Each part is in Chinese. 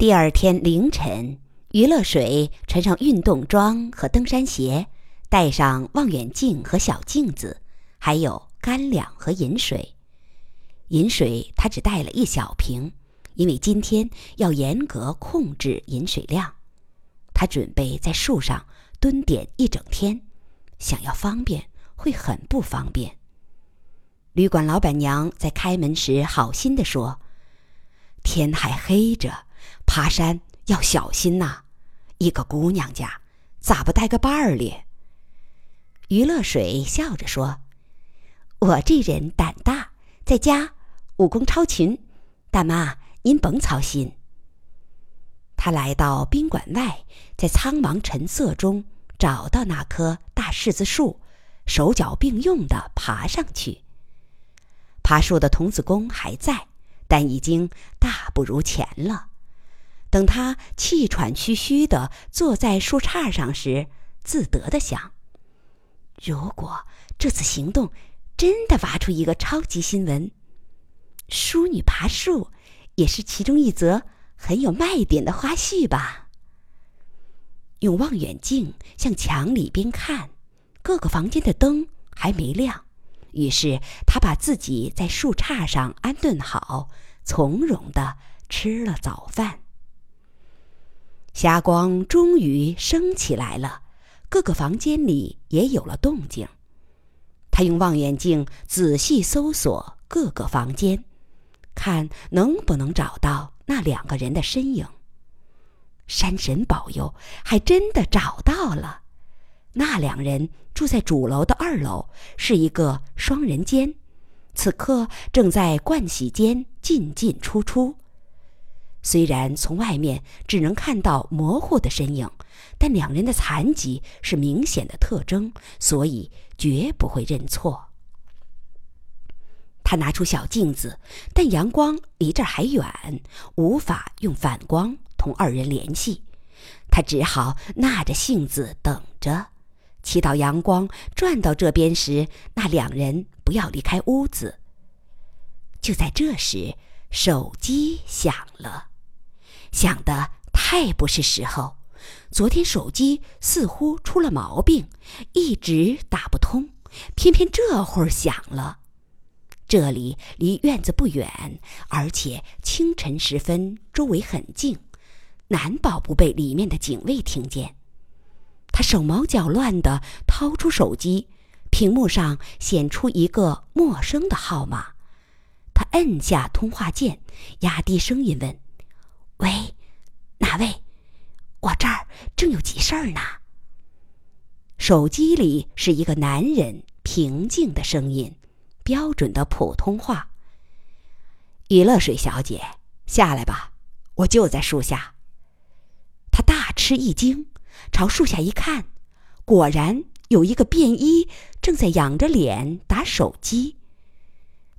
第二天凌晨，余乐水穿上运动装和登山鞋，带上望远镜和小镜子，还有干粮和饮水。饮水他只带了一小瓶，因为今天要严格控制饮水量。他准备在树上蹲点一整天，想要方便会很不方便。旅馆老板娘在开门时好心地说：“天还黑着，爬山要小心呐。一个姑娘家，咋不带个伴儿哩？”余乐水笑着说：“我这人胆大，在家。”武功超群，大妈您甭操心。他来到宾馆外，在苍茫晨色中找到那棵大柿子树，手脚并用的爬上去。爬树的童子功还在，但已经大不如前了。等他气喘吁吁的坐在树杈上时，自得的想：如果这次行动真的挖出一个超级新闻。淑女爬树，也是其中一则很有卖点的花絮吧。用望远镜向墙里边看，各个房间的灯还没亮，于是他把自己在树杈上安顿好，从容的吃了早饭。霞光终于升起来了，各个房间里也有了动静。他用望远镜仔细搜索各个房间。看能不能找到那两个人的身影。山神保佑，还真的找到了。那两人住在主楼的二楼，是一个双人间，此刻正在盥洗间进进出出。虽然从外面只能看到模糊的身影，但两人的残疾是明显的特征，所以绝不会认错。他拿出小镜子，但阳光离这儿还远，无法用反光同二人联系。他只好纳着性子等着，祈祷阳光转到这边时，那两人不要离开屋子。就在这时，手机响了，响的太不是时候。昨天手机似乎出了毛病，一直打不通，偏偏这会儿响了。这里离院子不远，而且清晨时分，周围很静，难保不被里面的警卫听见。他手忙脚乱地掏出手机，屏幕上显出一个陌生的号码。他摁下通话键，压低声音问：“喂，哪位？我这儿正有急事儿呢。”手机里是一个男人平静的声音。标准的普通话。于乐水小姐，下来吧，我就在树下。他大吃一惊，朝树下一看，果然有一个便衣正在仰着脸打手机。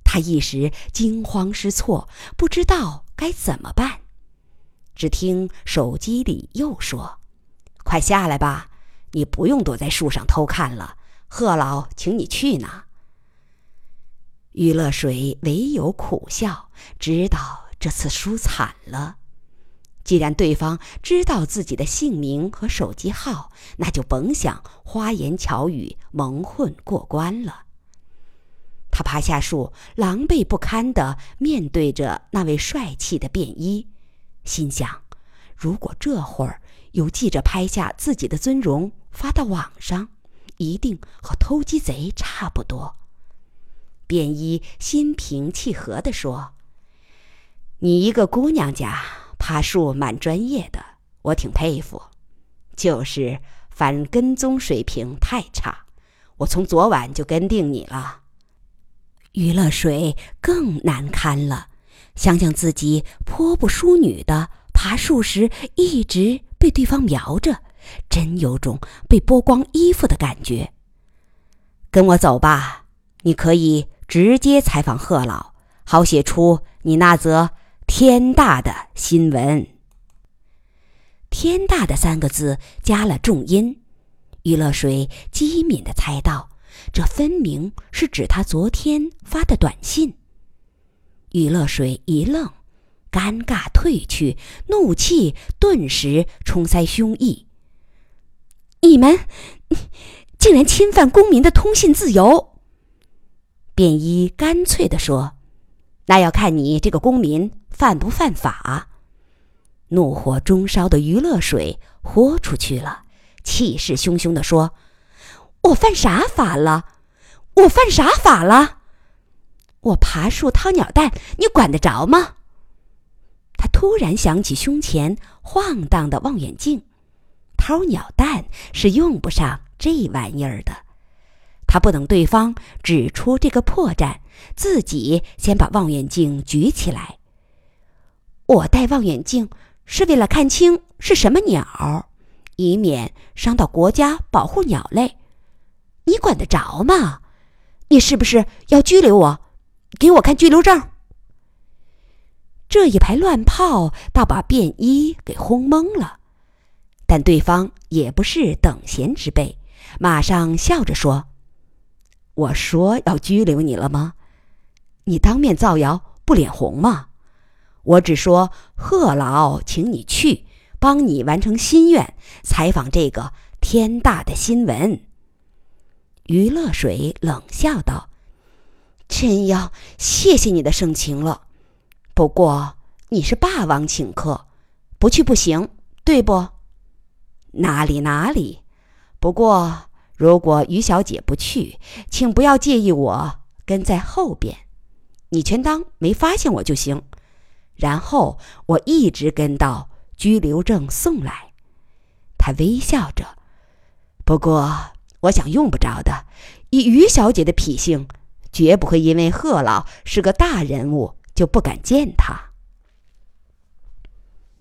他一时惊慌失措，不知道该怎么办。只听手机里又说：“快下来吧，你不用躲在树上偷看了，贺老请你去呢。”于乐水唯有苦笑，知道这次输惨了。既然对方知道自己的姓名和手机号，那就甭想花言巧语蒙混过关了。他爬下树，狼狈不堪地面对着那位帅气的便衣，心想：如果这会儿有记者拍下自己的尊容发到网上，一定和偷鸡贼差不多。便衣心平气和地说：“你一个姑娘家爬树蛮专业的，我挺佩服。就是反跟踪水平太差，我从昨晚就跟定你了。”余乐水更难堪了，想想自己颇不淑女的爬树时一直被对方瞄着，真有种被剥光衣服的感觉。跟我走吧，你可以。直接采访贺老，好写出你那则天大的新闻。天大的三个字加了重音，余乐水机敏的猜到，这分明是指他昨天发的短信。余乐水一愣，尴尬退去，怒气顿时冲塞胸臆。你们 竟然侵犯公民的通信自由！便衣干脆地说：“那要看你这个公民犯不犯法。”怒火中烧的余乐水豁出去了，气势汹汹地说：“我犯啥法了？我犯啥法了？我爬树掏鸟蛋，你管得着吗？”他突然想起胸前晃荡的望远镜，掏鸟蛋是用不上这玩意儿的。他不等对方指出这个破绽，自己先把望远镜举起来。我戴望远镜是为了看清是什么鸟，以免伤到国家保护鸟类。你管得着吗？你是不是要拘留我？给我看拘留证。这一排乱炮倒把便衣给轰懵了，但对方也不是等闲之辈，马上笑着说：“我说要拘留你了吗？你当面造谣不脸红吗？我只说贺老请你去，帮你完成心愿，采访这个天大的新闻。”余乐水冷笑道：“真要谢谢你的盛情了。”不过你是霸王请客，不去不行，对不？哪里哪里。不过如果于小姐不去，请不要介意我跟在后边，你全当没发现我就行。然后我一直跟到拘留证送来。他微笑着。不过我想用不着的。以于小姐的脾性，绝不会因为贺老是个大人物。就不敢见他。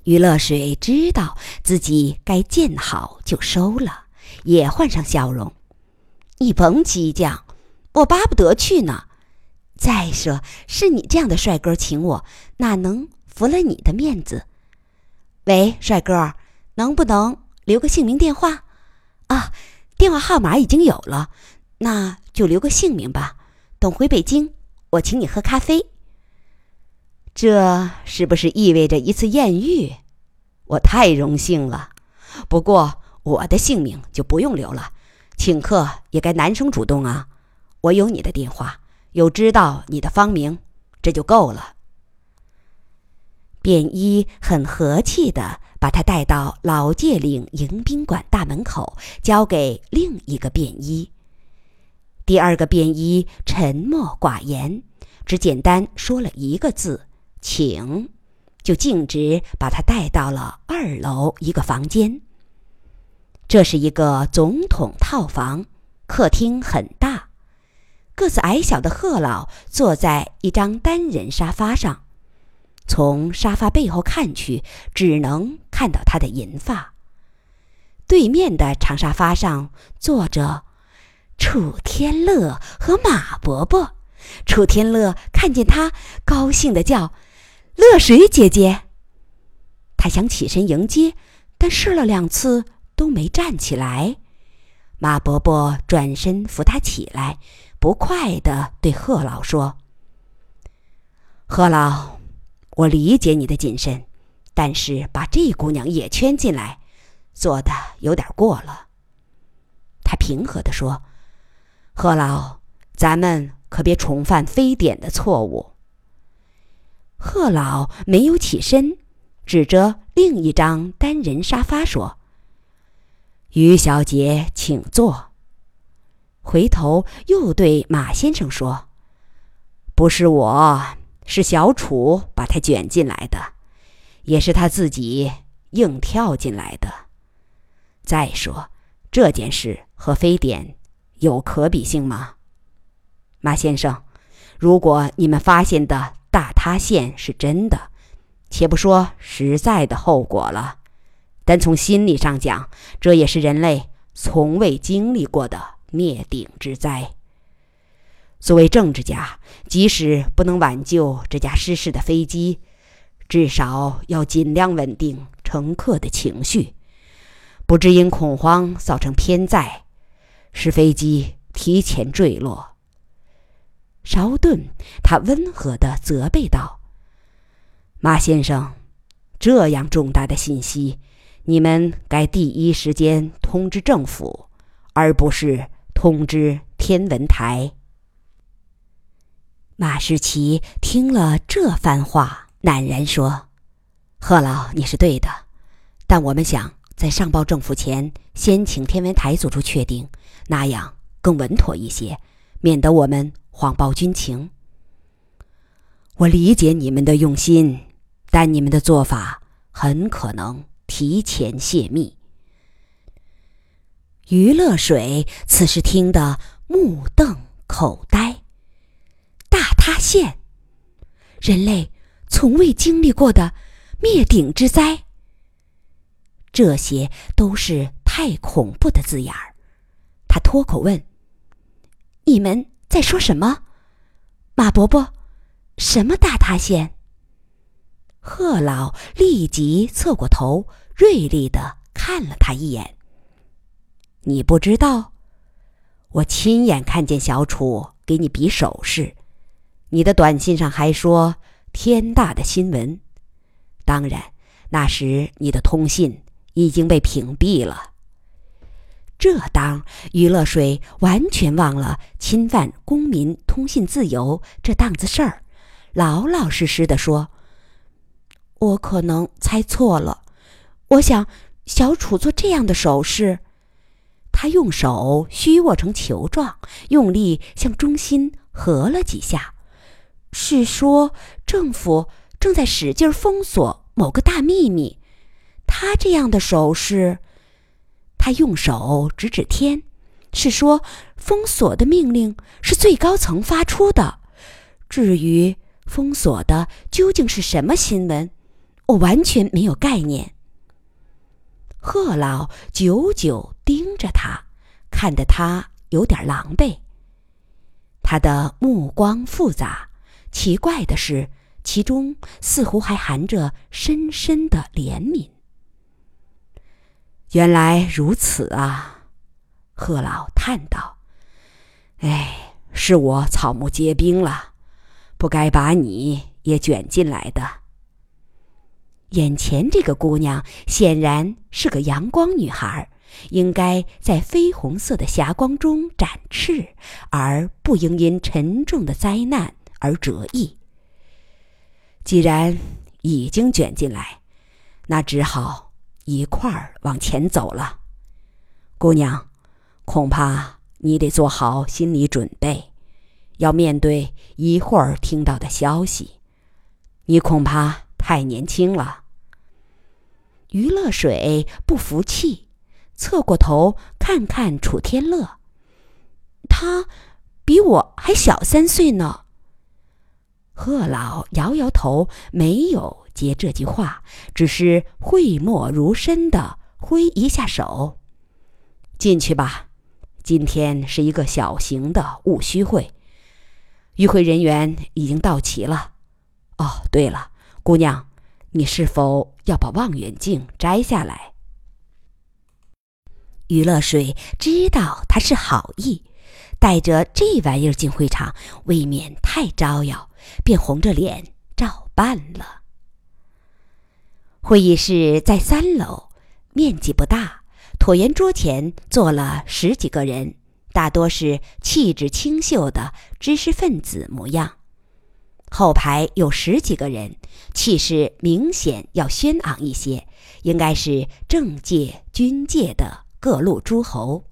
于乐水知道自己该见好就收了，也换上笑容。你甭激将，我巴不得去呢。再说是你这样的帅哥请我，哪能服了你的面子？喂，帅哥，能不能留个姓名电话？啊，电话号码已经有了，那就留个姓名吧。等回北京，我请你喝咖啡。这是不是意味着一次艳遇？我太荣幸了。不过我的姓名就不用留了，请客也该男生主动啊。我有你的电话，有知道你的芳名，这就够了。便衣很和气的把他带到老界岭迎宾馆大门口，交给另一个便衣。第二个便衣沉默寡言，只简单说了一个字。请，就径直把他带到了二楼一个房间。这是一个总统套房，客厅很大。个子矮小的贺老坐在一张单人沙发上，从沙发背后看去，只能看到他的银发。对面的长沙发上坐着楚天乐和马伯伯。楚天乐看见他，高兴的叫。乐水姐姐，他想起身迎接，但试了两次都没站起来。马伯伯转身扶他起来，不快地对贺老说：“贺老，我理解你的谨慎，但是把这姑娘也圈进来，做的有点过了。”他平和地说：“贺老，咱们可别重犯非典的错误。”贺老没有起身，指着另一张单人沙发说：“于小姐，请坐。”回头又对马先生说：“不是我，是小楚把他卷进来的，也是他自己硬跳进来的。再说，这件事和非典有可比性吗？马先生，如果你们发现的……”大塌陷是真的，且不说实在的后果了，单从心理上讲，这也是人类从未经历过的灭顶之灾。作为政治家，即使不能挽救这架失事的飞机，至少要尽量稳定乘客的情绪，不致因恐慌造成偏载，使飞机提前坠落。稍顿，他温和地责备道：“马先生，这样重大的信息，你们该第一时间通知政府，而不是通知天文台。”马士奇听了这番话，喃然说：“贺老，你是对的，但我们想在上报政府前，先请天文台做出确定，那样更稳妥一些，免得我们谎报军情。我理解你们的用心，但你们的做法很可能提前泄密。”余乐水此时听得目瞪口呆。大塌陷，人类从未经历过的灭顶之灾。这些都是太恐怖的字眼儿。他脱口问：“你们在说什么？”马伯伯，什么大塌陷？贺老立即侧过头，锐利的看了他一眼。你不知道？我亲眼看见小楚给你比手势。你的短信上还说天大的新闻，当然，那时你的通信已经被屏蔽了。这当余乐水完全忘了侵犯公民通信自由这档子事儿，老老实实的说：“我可能猜错了。我想小楚做这样的手势，他用手虚握成球状，用力向中心合了几下。”是说政府正在使劲封锁某个大秘密，他这样的手势，他用手指指天，是说封锁的命令是最高层发出的。至于封锁的究竟是什么新闻，我完全没有概念。贺老久久盯着他，看得他有点狼狈，他的目光复杂。奇怪的是，其中似乎还含着深深的怜悯。原来如此啊，贺老叹道：“哎，是我草木皆兵了，不该把你也卷进来的。”眼前这个姑娘显然是个阳光女孩，应该在绯红色的霞光中展翅，而不应因沉重的灾难。而折翼。既然已经卷进来，那只好一块儿往前走了。姑娘，恐怕你得做好心理准备，要面对一会儿听到的消息。你恐怕太年轻了。余乐水不服气，侧过头看看楚天乐，他比我还小三岁呢。贺老摇摇头，没有接这句话，只是讳莫如深的挥一下手：“进去吧，今天是一个小型的务虚会，与会人员已经到齐了。哦，对了，姑娘，你是否要把望远镜摘下来？”余乐水知道他是好意。带着这玩意儿进会场，未免太招摇，便红着脸照办了。会议室在三楼，面积不大，椭圆桌前坐了十几个人，大多是气质清秀的知识分子模样。后排有十几个人，气势明显要轩昂一些，应该是政界、军界的各路诸侯。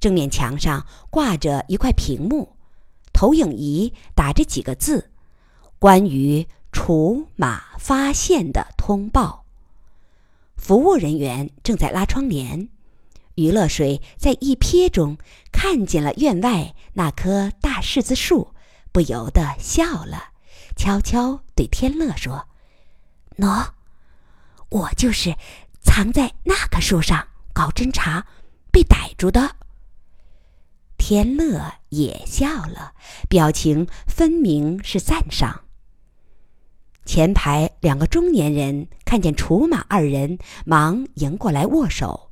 正面墙上挂着一块屏幕，投影仪打着几个字：“关于楚马发现的通报。”服务人员正在拉窗帘。余乐水在一瞥中看见了院外那棵大柿子树，不由得笑了，悄悄对天乐说：“喏，我就是藏在那棵树上搞侦查，被逮住的。”天乐也笑了，表情分明是赞赏。前排两个中年人看见楚马二人，忙迎过来握手。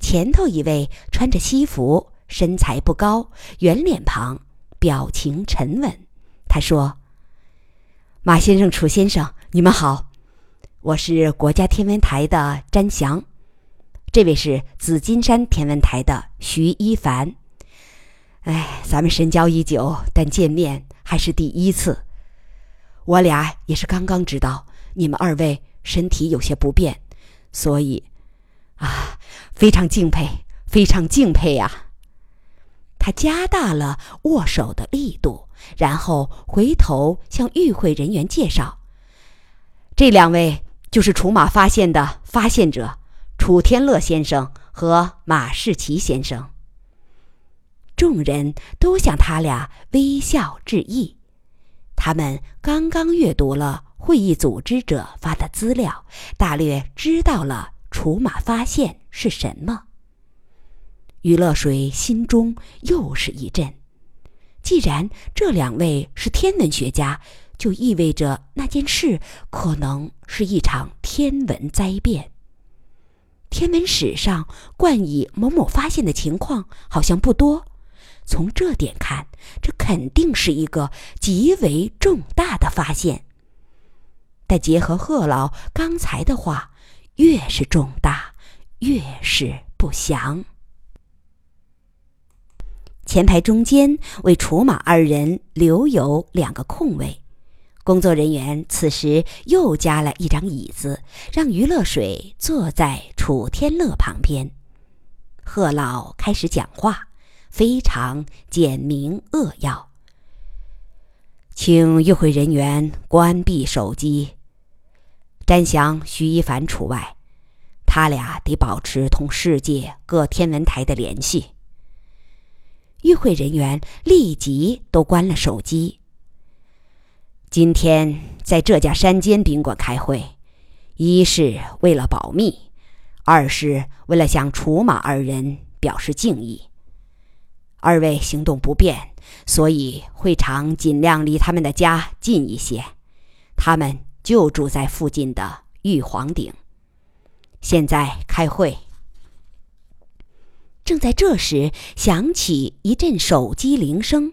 前头一位穿着西服，身材不高，圆脸庞，表情沉稳。他说：“马先生、楚先生，你们好，我是国家天文台的詹翔，这位是紫金山天文台的徐一凡。哎，咱们深交已久，但见面还是第一次。我俩也是刚刚知道你们二位身体有些不便，所以啊，非常敬佩，非常敬佩呀。他加大了握手的力度，然后回头向与会人员介绍：“这两位就是楚马发现的发现者，楚天乐先生和马士奇先生。”众人都向他俩微笑致意。他们刚刚阅读了会议组织者发的资料，大略知道了楚马发现是什么。于乐水心中又是一震。既然这两位是天文学家，就意味着那件事可能是一场天文灾变。天文史上冠以某某发现的情况好像不多，从这点看，这肯定是一个极为重大的发现。但结合贺老刚才的话，越是重大，越是不祥。前排中间为楚马二人留有两个空位，工作人员此时又加了一张椅子，让于乐水坐在楚天乐旁边。贺老开始讲话，非常简明扼要，请与会人员关闭手机，詹翔、徐一凡除外，他俩得保持同世界各天文台的联系。与会人员立即都关了手机。今天在这家山间宾馆开会，一是为了保密，二是为了向楚马二人表示敬意。二位行动不便，所以会场尽量离他们的家近一些。他们就住在附近的玉皇顶。现在开会。正在这时，响起一阵手机铃声。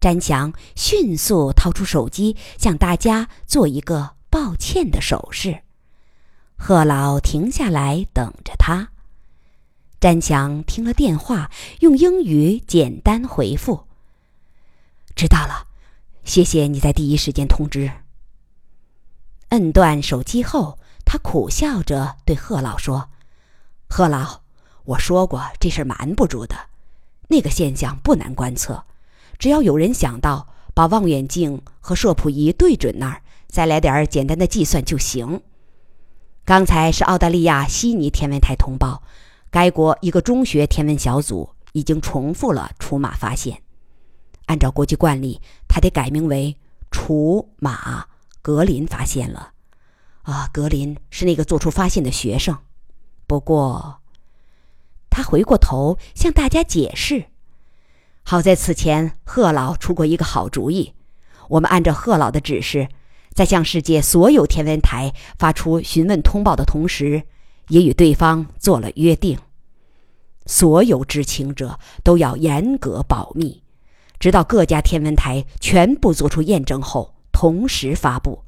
詹翔迅速掏出手机，向大家做一个抱歉的手势。贺老停下来等着他。詹强听了电话，用英语简单回复：“知道了，谢谢你在第一时间通知。”摁断手机后，他苦笑着对贺老说：“贺老。”我说过，这事瞒不住的。那个现象不难观测，只要有人想到把望远镜和摄谱仪对准那儿，再来点简单的计算就行。刚才是澳大利亚悉尼天文台通报，该国一个中学天文小组已经重复了楚马发现。按照国际惯例，他得改名为楚马格林发现了。啊，格林是那个做出发现的学生。不过。他回过头向大家解释：“好在此前贺老出过一个好主意，我们按照贺老的指示，在向世界所有天文台发出询问通报的同时，也与对方做了约定：所有知情者都要严格保密，直到各家天文台全部做出验证后，同时发布。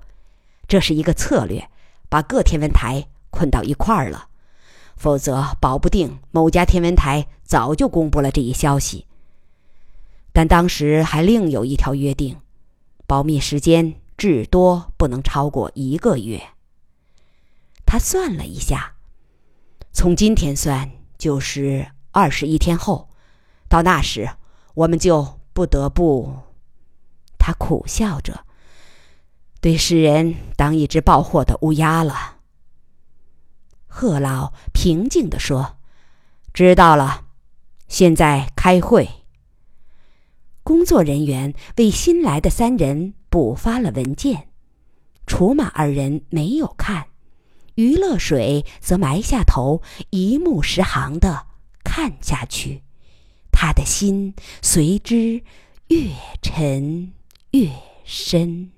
这是一个策略，把各天文台捆到一块儿了。”否则，保不定某家天文台早就公布了这一消息。但当时还另有一条约定，保密时间至多不能超过一个月。他算了一下，从今天算就是二十一天后，到那时我们就不得不……他苦笑着，对世人当一只报货的乌鸦了。贺老平静地说：“知道了，现在开会。”工作人员为新来的三人补发了文件，楚马二人没有看，余乐水则埋下头，一目十行的看下去，他的心随之越沉越深。